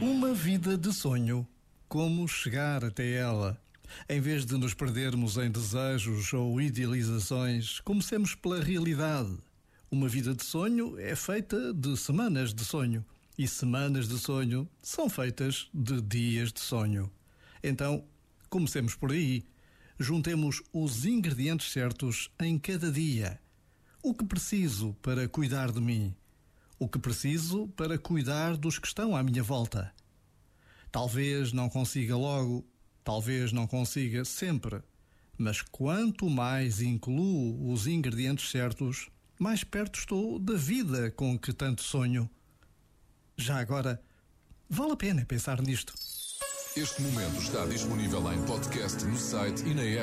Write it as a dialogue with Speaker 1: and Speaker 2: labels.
Speaker 1: Uma vida de sonho. Como chegar até ela? Em vez de nos perdermos em desejos ou idealizações, comecemos pela realidade. Uma vida de sonho é feita de semanas de sonho, e semanas de sonho são feitas de dias de sonho. Então, comecemos por aí. Juntemos os ingredientes certos em cada dia. O que preciso para cuidar de mim? O que preciso para cuidar dos que estão à minha volta. Talvez não consiga logo, talvez não consiga sempre, mas quanto mais incluo os ingredientes certos, mais perto estou da vida com que tanto sonho. Já agora, vale a pena pensar nisto.
Speaker 2: Este momento está disponível em podcast no site e na app.